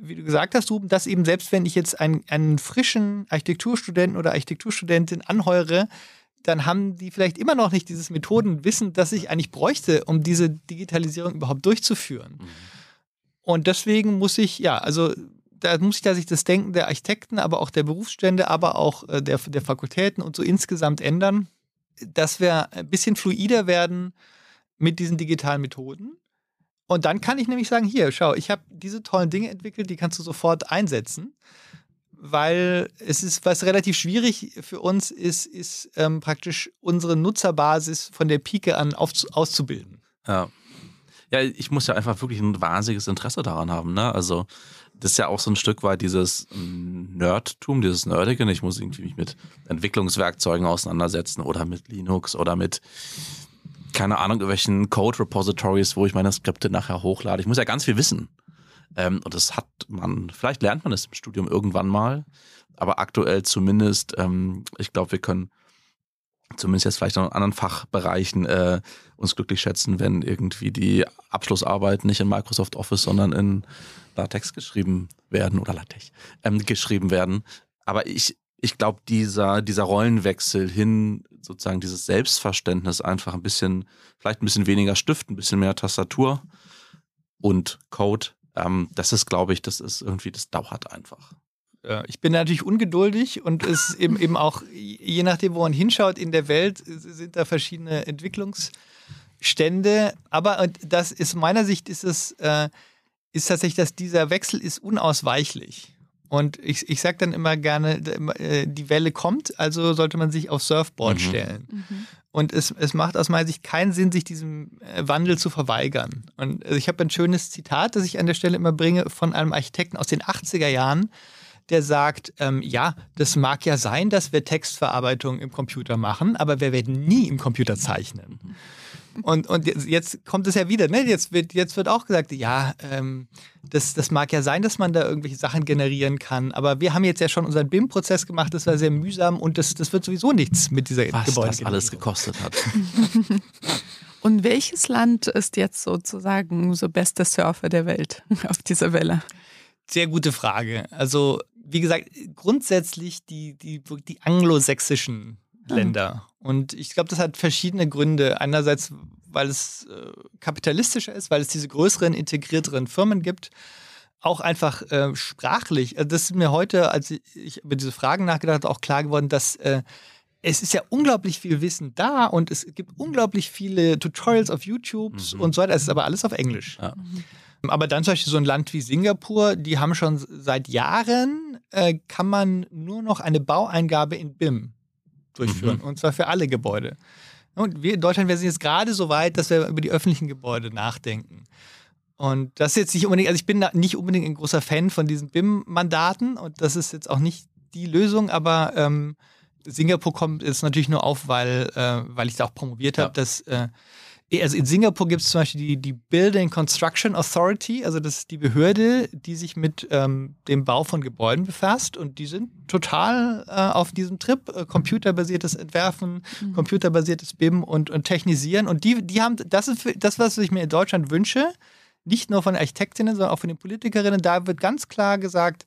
wie du gesagt hast, Ruben, dass eben selbst wenn ich jetzt einen, einen frischen Architekturstudenten oder Architekturstudentin anheure, dann haben die vielleicht immer noch nicht dieses Methodenwissen, das ich eigentlich bräuchte, um diese Digitalisierung überhaupt durchzuführen. Mhm. Und deswegen muss ich, ja, also da muss ich da sich das Denken der Architekten, aber auch der Berufsstände, aber auch äh, der, der Fakultäten und so insgesamt ändern dass wir ein bisschen fluider werden mit diesen digitalen Methoden. Und dann kann ich nämlich sagen, hier, schau, ich habe diese tollen Dinge entwickelt, die kannst du sofort einsetzen. Weil es ist, was relativ schwierig für uns ist, ist ähm, praktisch unsere Nutzerbasis von der Pike an auf, auszubilden. Ja. Ja, ich muss ja einfach wirklich ein wahnsinniges Interesse daran haben. Ne? Also das ist ja auch so ein Stück weit dieses Nerdtum, dieses Nerdige. Ich muss irgendwie mich mit Entwicklungswerkzeugen auseinandersetzen oder mit Linux oder mit, keine Ahnung, irgendwelchen Code-Repositories, wo ich meine Skripte nachher hochlade. Ich muss ja ganz viel wissen. Ähm, und das hat man, vielleicht lernt man es im Studium irgendwann mal, aber aktuell zumindest, ähm, ich glaube, wir können zumindest jetzt vielleicht noch in anderen Fachbereichen äh, uns glücklich schätzen, wenn irgendwie die Abschlussarbeit nicht in Microsoft Office, sondern in LaTeX geschrieben werden oder LaTeX ähm, geschrieben werden. Aber ich, ich glaube, dieser, dieser Rollenwechsel hin, sozusagen dieses Selbstverständnis einfach ein bisschen, vielleicht ein bisschen weniger Stift, ein bisschen mehr Tastatur und Code, ähm, das ist, glaube ich, das ist irgendwie, das dauert einfach. Ich bin natürlich ungeduldig und es eben, eben auch, je nachdem, wo man hinschaut in der Welt, sind da verschiedene Entwicklungsstände. Aber das ist meiner Sicht ist es, äh, ist tatsächlich, dass dieser Wechsel ist unausweichlich. Und ich, ich sage dann immer gerne, äh, die Welle kommt, also sollte man sich aufs Surfboard mhm. stellen. Mhm. Und es, es macht aus meiner Sicht keinen Sinn, sich diesem äh, Wandel zu verweigern. Und also ich habe ein schönes Zitat, das ich an der Stelle immer bringe, von einem Architekten aus den 80er Jahren, der sagt, ähm, ja, das mag ja sein, dass wir Textverarbeitung im Computer machen, aber wir werden nie im Computer zeichnen. Und, und jetzt kommt es ja wieder, ne? Jetzt wird, jetzt wird auch gesagt, ja, ähm, das, das mag ja sein, dass man da irgendwelche Sachen generieren kann, aber wir haben jetzt ja schon unseren BIM-Prozess gemacht, das war sehr mühsam und das, das wird sowieso nichts mit dieser Was Gebäude. Was das alles gekostet hat. und welches Land ist jetzt sozusagen so beste Surfer der Welt auf dieser Welle? Sehr gute Frage. Also wie gesagt, grundsätzlich die, die, die anglosächsischen ah. Länder. Und ich glaube, das hat verschiedene Gründe. Einerseits, weil es äh, kapitalistischer ist, weil es diese größeren, integrierteren Firmen gibt. Auch einfach äh, sprachlich. Also das ist mir heute, als ich über diese Fragen nachgedacht habe, auch klar geworden, dass äh, es ist ja unglaublich viel Wissen da und es gibt unglaublich viele Tutorials auf YouTube mhm. und so weiter. Es ist aber alles auf Englisch. Ja. Mhm. Aber dann zum Beispiel so ein Land wie Singapur, die haben schon seit Jahren, äh, kann man nur noch eine Baueingabe in BIM durchführen. Mhm. Und zwar für alle Gebäude. Und wir in Deutschland, wir sind jetzt gerade so weit, dass wir über die öffentlichen Gebäude nachdenken. Und das ist jetzt nicht unbedingt, also ich bin da nicht unbedingt ein großer Fan von diesen BIM-Mandaten und das ist jetzt auch nicht die Lösung, aber ähm, Singapur kommt jetzt natürlich nur auf, weil, äh, weil ich da auch promoviert ja. habe, dass äh, also in Singapur gibt es zum Beispiel die, die Building Construction Authority, also das ist die Behörde, die sich mit ähm, dem Bau von Gebäuden befasst. Und die sind total äh, auf diesem Trip, äh, computerbasiertes Entwerfen, mhm. computerbasiertes BIM und, und Technisieren. Und die, die haben, das ist für, das, was ich mir in Deutschland wünsche, nicht nur von Architektinnen, sondern auch von den Politikerinnen, da wird ganz klar gesagt,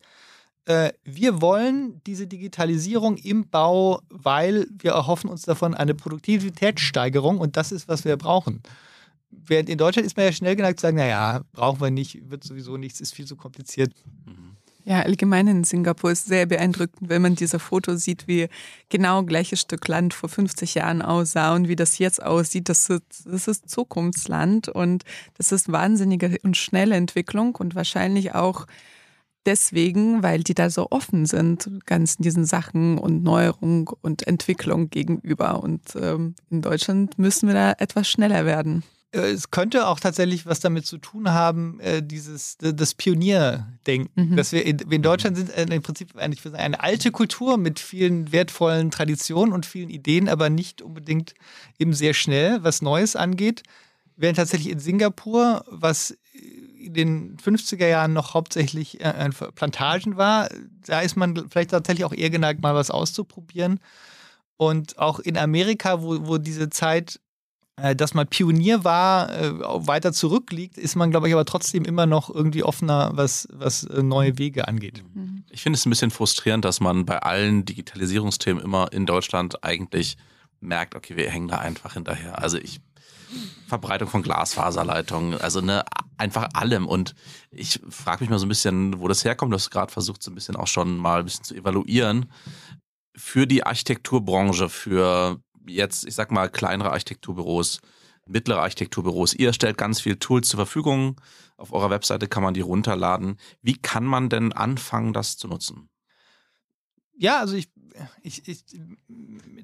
äh, wir wollen diese Digitalisierung im Bau, weil wir erhoffen uns davon eine Produktivitätssteigerung und das ist, was wir brauchen. Während in Deutschland ist man ja schnell geneigt zu sagen, naja, brauchen wir nicht, wird sowieso nichts, ist viel zu kompliziert. Ja, allgemein in Singapur ist sehr beeindruckend, wenn man diese Foto sieht, wie genau gleiches Stück Land vor 50 Jahren aussah und wie das jetzt aussieht. Das ist, das ist Zukunftsland und das ist wahnsinnige und schnelle Entwicklung und wahrscheinlich auch deswegen, weil die da so offen sind, ganz diesen Sachen und Neuerung und Entwicklung gegenüber. Und ähm, in Deutschland müssen wir da etwas schneller werden. Äh, es könnte auch tatsächlich was damit zu tun haben, äh, dieses das Pionierdenken. Mhm. Dass wir in, in Deutschland sind äh, im Prinzip eine, eine alte Kultur mit vielen wertvollen Traditionen und vielen Ideen, aber nicht unbedingt eben sehr schnell, was Neues angeht. Während tatsächlich in Singapur, was in den 50er Jahren noch hauptsächlich äh, Plantagen war, da ist man vielleicht tatsächlich auch eher geneigt, mal was auszuprobieren. Und auch in Amerika, wo, wo diese Zeit, äh, dass man Pionier war, äh, weiter zurückliegt, ist man, glaube ich, aber trotzdem immer noch irgendwie offener, was, was äh, neue Wege angeht. Mhm. Ich finde es ein bisschen frustrierend, dass man bei allen Digitalisierungsthemen immer in Deutschland eigentlich merkt, okay, wir hängen da einfach hinterher. Also ich Verbreitung von Glasfaserleitungen, also ne, einfach allem. Und ich frage mich mal so ein bisschen, wo das herkommt. Du hast gerade versucht, so ein bisschen auch schon mal ein bisschen zu evaluieren. Für die Architekturbranche, für jetzt, ich sag mal, kleinere Architekturbüros, mittlere Architekturbüros. Ihr stellt ganz viel Tools zur Verfügung. Auf eurer Webseite kann man die runterladen. Wie kann man denn anfangen, das zu nutzen? Ja, also ich ich, ich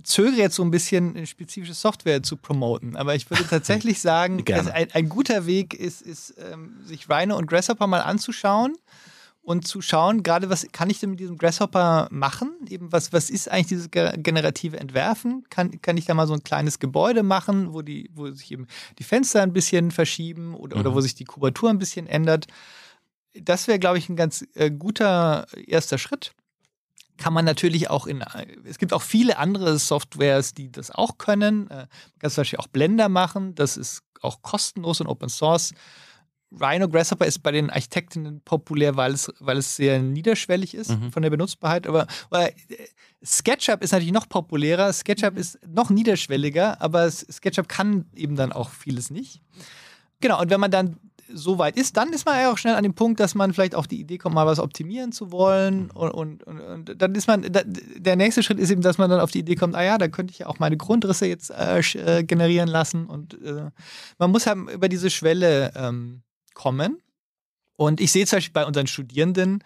zögere jetzt so ein bisschen, spezifische Software zu promoten, aber ich würde tatsächlich sagen, also ein, ein, guter Weg ist, ist ähm, sich Rhino und Grasshopper mal anzuschauen und zu schauen, gerade was kann ich denn mit diesem Grasshopper machen? Eben was, was ist eigentlich dieses generative Entwerfen? Kann, kann ich da mal so ein kleines Gebäude machen, wo, die, wo sich eben die Fenster ein bisschen verschieben oder, mhm. oder wo sich die Kubatur ein bisschen ändert? Das wäre, glaube ich, ein ganz äh, guter erster Schritt kann man natürlich auch in, es gibt auch viele andere Softwares, die das auch können. Äh, man kann zum Beispiel auch Blender machen, das ist auch kostenlos und Open Source. Rhino Grasshopper ist bei den Architektinnen populär, weil es, weil es sehr niederschwellig ist mhm. von der Benutzbarkeit. Aber, aber, SketchUp ist natürlich noch populärer. SketchUp mhm. ist noch niederschwelliger, aber SketchUp kann eben dann auch vieles nicht. Genau, und wenn man dann so weit ist, dann ist man ja auch schnell an dem Punkt, dass man vielleicht auf die Idee kommt, mal was optimieren zu wollen. Mhm. Und, und, und, und dann ist man, da, der nächste Schritt ist eben, dass man dann auf die Idee kommt, ah ja, da könnte ich ja auch meine Grundrisse jetzt äh, äh, generieren lassen. Und äh, man muss halt über diese Schwelle ähm, kommen. Und ich sehe zum Beispiel bei unseren Studierenden,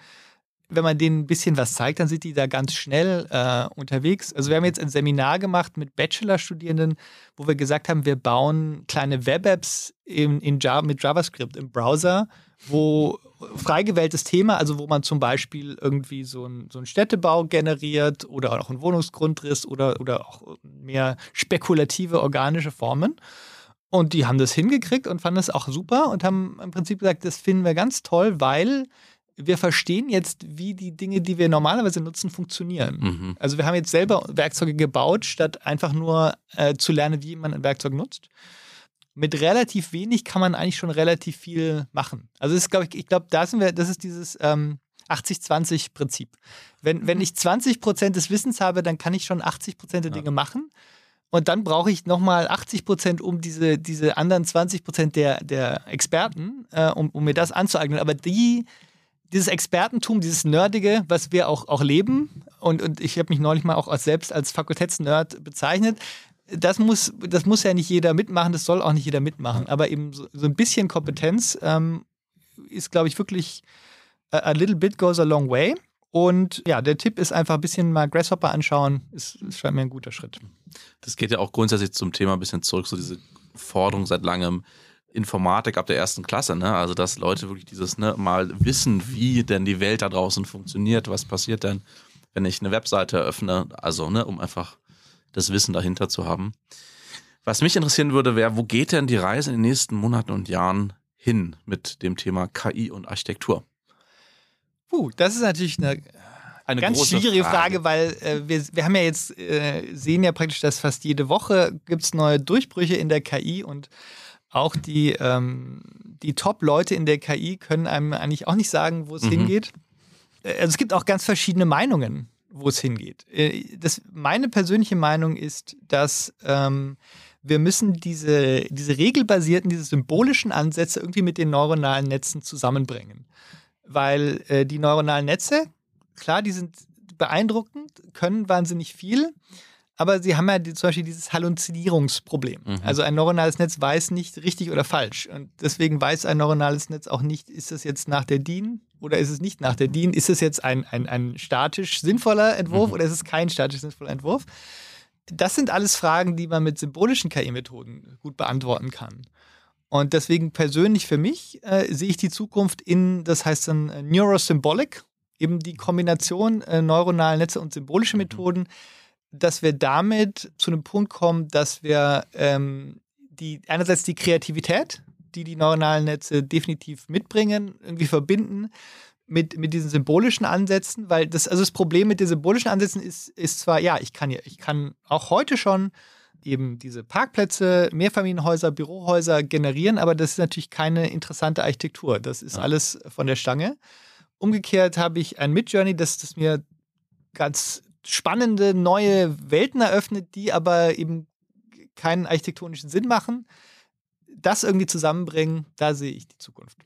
wenn man denen ein bisschen was zeigt, dann sind die da ganz schnell äh, unterwegs. Also wir haben jetzt ein Seminar gemacht mit Bachelorstudierenden, wo wir gesagt haben, wir bauen kleine Web-Apps in, in Java, mit JavaScript im Browser, wo frei gewähltes Thema, also wo man zum Beispiel irgendwie so, ein, so einen Städtebau generiert oder auch einen Wohnungsgrundriss oder, oder auch mehr spekulative organische Formen. Und die haben das hingekriegt und fanden es auch super und haben im Prinzip gesagt, das finden wir ganz toll, weil wir verstehen jetzt, wie die Dinge, die wir normalerweise nutzen, funktionieren. Mhm. Also wir haben jetzt selber Werkzeuge gebaut, statt einfach nur äh, zu lernen, wie man ein Werkzeug nutzt. Mit relativ wenig kann man eigentlich schon relativ viel machen. Also ist, glaube ich, ich glaube, da sind wir, das ist dieses ähm, 80-20-Prinzip. Wenn, wenn ich 20 Prozent des Wissens habe, dann kann ich schon 80 Prozent der ja. Dinge machen. Und dann brauche ich nochmal 80 Prozent, um diese, diese anderen 20 Prozent der, der Experten, äh, um, um mir das anzueignen. Aber die dieses Expertentum, dieses Nerdige, was wir auch, auch leben, und, und ich habe mich neulich mal auch als, selbst als Fakultätsnerd bezeichnet, das muss, das muss ja nicht jeder mitmachen, das soll auch nicht jeder mitmachen. Aber eben so, so ein bisschen Kompetenz ähm, ist, glaube ich, wirklich a, little bit goes a long way. Und ja, der Tipp ist einfach ein bisschen mal Grasshopper anschauen. Ist, ist scheint mir ein guter Schritt. Das geht ja auch grundsätzlich zum Thema ein bisschen zurück, so diese Forderung seit langem. Informatik ab der ersten Klasse, ne? Also dass Leute wirklich dieses ne, mal wissen, wie denn die Welt da draußen funktioniert, was passiert denn, wenn ich eine Webseite eröffne, also ne, um einfach das Wissen dahinter zu haben. Was mich interessieren würde, wäre, wo geht denn die Reise in den nächsten Monaten und Jahren hin mit dem Thema KI und Architektur? Puh, das ist natürlich eine, Eine ganz schwierige Frage, weil äh, wir, wir haben ja jetzt, äh, sehen ja praktisch, dass fast jede Woche gibt es neue Durchbrüche in der KI und auch die, ähm, die Top-Leute in der KI können einem eigentlich auch nicht sagen, wo es Mhm. hingeht. Äh, Also es gibt auch ganz verschiedene Meinungen, wo es hingeht. Äh, Das, meine persönliche Meinung ist, dass ähm, wir müssen diese, diese regelbasierten, diese symbolischen Ansätze irgendwie mit den neuronalen Netzen zusammenbringen. Weil äh, die neuronalen Netze, klar, die sind beeindruckend, können wahnsinnig viel, aber sie haben ja die, zum Beispiel dieses Halluzinierungsproblem. Mhm. Also ein neuronales Netz weiß nicht richtig oder falsch. Und deswegen weiß ein neuronales Netz auch nicht, ist es jetzt nach der DIN oder ist es nicht nach der DIN? Ist es jetzt ein, ein, ein statisch sinnvoller Entwurf Mhm. oder ist es kein statisch sinnvoller Entwurf? Das sind alles Fragen, die man mit symbolischen KI-Methoden gut beantworten kann. Und deswegen persönlich für mich äh, sehe ich die Zukunft in, das heißt dann äh, Neurosymbolic, eben die Kombination äh, neuronale Netze und symbolische Methoden, dass wir damit zu einem Punkt kommen, dass wir ähm, die einerseits die Kreativität, die die neuronalen Netze definitiv mitbringen, irgendwie verbinden mit, mit diesen symbolischen Ansätzen, weil das, also das Problem mit den symbolischen Ansätzen ist, ist zwar, ja, ich kann ja, ich kann auch heute schon eben diese Parkplätze, Mehrfamilienhäuser, Bürohäuser generieren, aber das ist natürlich keine interessante Architektur. Das ist Ja. alles von der Stange. Umgekehrt habe ich ein Midjourney, das, das mir ganz spannende neue Welten eröffnet, die aber eben keinen architektonischen Sinn machen. Das irgendwie zusammenbringen, da sehe ich die Zukunft.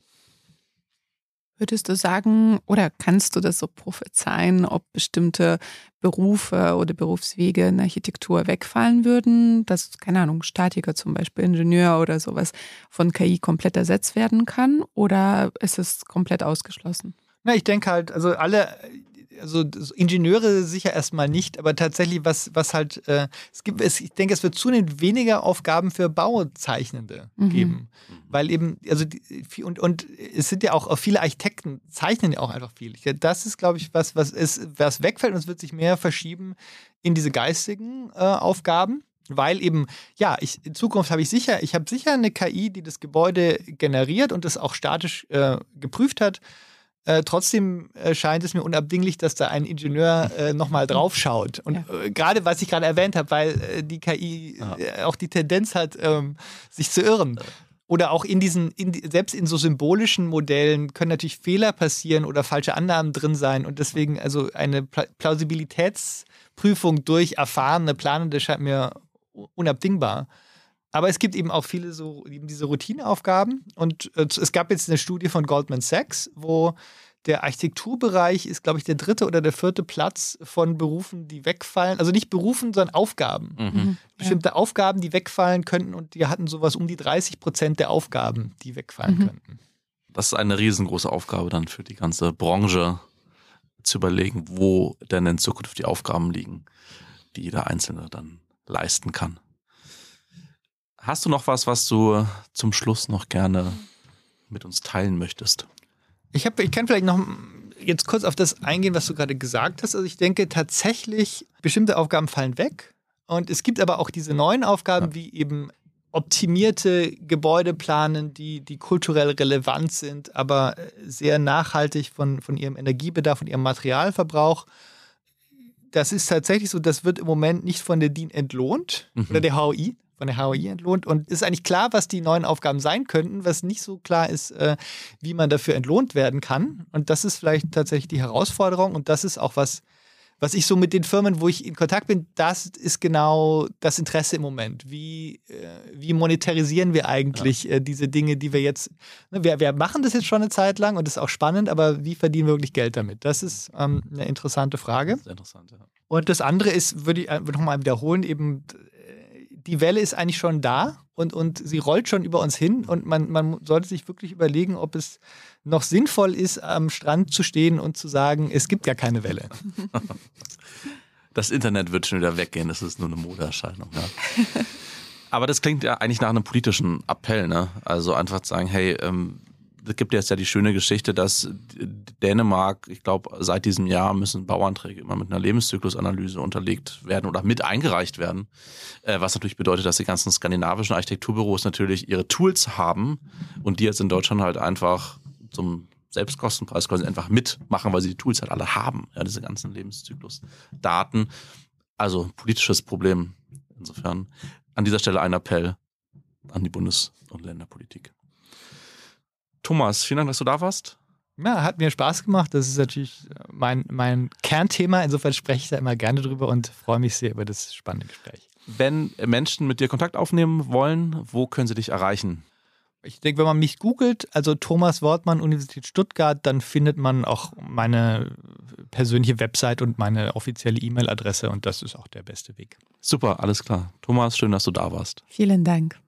Würdest du sagen oder kannst du das so prophezeien, ob bestimmte Berufe oder Berufswege in der Architektur wegfallen würden, dass, keine Ahnung, Statiker zum Beispiel, Ingenieur oder sowas von KI komplett ersetzt werden kann oder ist es komplett ausgeschlossen? Na, ich denke halt, also alle, also Ingenieure sicher erstmal nicht, aber tatsächlich, was, was halt, äh, es gibt, es, ich denke, es wird zunehmend weniger Aufgaben für Bauzeichnende Mhm. geben. Weil eben, also die, viel- und, und es sind ja auch, auch viele Architekten zeichnen ja auch einfach viel. Das ist, glaube ich, was, was ist, was wegfällt und es wird sich mehr verschieben in diese geistigen äh, Aufgaben. Weil eben, ja, ich, in Zukunft habe ich sicher, ich habe sicher eine KI, die das Gebäude generiert und das auch statisch äh, geprüft hat. Äh, trotzdem äh, scheint es mir unabdinglich, dass da ein Ingenieur äh, nochmal drauf schaut. Und Ja. äh, gerade was ich gerade erwähnt habe, weil äh, die KI äh, auch die Tendenz hat, ähm, sich zu irren. Oder auch in diesen, in, die- selbst in so symbolischen Modellen können natürlich Fehler passieren oder falsche Annahmen drin sein. Und deswegen, also eine Pla Plausibilitätsprüfung durch erfahrene Planende scheint mir unabdingbar. Aber es gibt eben auch viele so eben diese Routineaufgaben. Und äh, es gab jetzt eine Studie von Goldman Sachs, wo der Architekturbereich ist, glaube ich, der dritte oder der vierte Platz von Berufen, die wegfallen. Also nicht Berufen, sondern Aufgaben. Mhm. Bestimmte Aufgaben, die wegfallen könnten. Und die hatten sowas um die 30 Prozent der Aufgaben, die wegfallen Mhm. könnten. Das ist eine riesengroße Aufgabe dann für die ganze Branche zu überlegen, wo denn in Zukunft die Aufgaben liegen, die jeder Einzelne dann leisten kann. Hast du noch was, was du zum Schluss noch gerne mit uns teilen möchtest? Ich, hab, ich kann vielleicht noch jetzt kurz auf das eingehen, was du gerade gesagt hast. Also ich denke tatsächlich, bestimmte Aufgaben fallen weg. Und es gibt aber auch diese neuen Aufgaben, wie eben optimierte Gebäude planen, die, die kulturell relevant sind, aber äh, sehr nachhaltig von, von ihrem Energiebedarf und ihrem Materialverbrauch. Das ist tatsächlich so, das wird im Moment nicht von der DIN entlohnt Mhm. oder der HOI, von der HOI entlohnt. Und ist eigentlich klar, was die neuen Aufgaben sein könnten. Was nicht so klar ist, äh, wie man dafür entlohnt werden kann. Und das ist vielleicht tatsächlich die Herausforderung. Und das ist auch was, was ich so mit den Firmen, wo ich in Kontakt bin, das ist genau das Interesse im Moment. Wie, äh, wie monetarisieren wir eigentlich äh, diese Dinge, die wir jetzt, ne, wir, wir machen das jetzt schon eine Zeit lang und das ist auch spannend, aber wie verdienen wir wirklich Geld damit? Das ist ähm, eine interessante Frage. Sehr interessant, ja. Und das andere ist, würde ich äh, nochmal wiederholen, eben die Welle ist eigentlich schon da und, und sie rollt schon über uns hin und man, man sollte sich wirklich überlegen, ob es noch sinnvoll ist, am Strand zu stehen und zu sagen, es gibt gar keine Welle. Das Internet wird schon wieder weggehen, das ist nur eine Modeerscheinung. Ja. Aber das klingt ja eigentlich nach einem politischen Appell, ne? Also einfach zu sagen, hey, ähm, es gibt jetzt ja die schöne Geschichte, dass Dänemark, ich glaube, seit diesem Jahr müssen Bauanträge immer mit einer Lebenszyklusanalyse unterlegt werden oder mit eingereicht werden. Äh, was natürlich bedeutet, dass die ganzen skandinavischen Architekturbüros natürlich ihre Tools haben und die jetzt in Deutschland halt einfach zum Selbstkostenpreis quasi einfach mitmachen, weil sie die Tools halt alle haben, ja, diese ganzen Lebenszyklusdaten. Also politisches Problem. Insofern an dieser Stelle ein Appell an die Bundes- und Länderpolitik. Thomas, vielen Dank, dass du da warst. Ja, hat mir Spaß gemacht. Das ist natürlich mein, mein Kernthema. Insofern spreche ich da immer gerne drüber und freue mich sehr über das spannende Gespräch. Wenn Menschen mit dir Kontakt aufnehmen wollen, wo können sie dich erreichen? Ich denke, wenn man mich googelt, also Thomas Wortmann, Universität Stuttgart, dann findet man auch meine persönliche Website und meine offizielle E-Mail-Adresse und das ist auch der beste Weg. Super, alles klar. Thomas, schön, dass du da warst. Vielen Dank.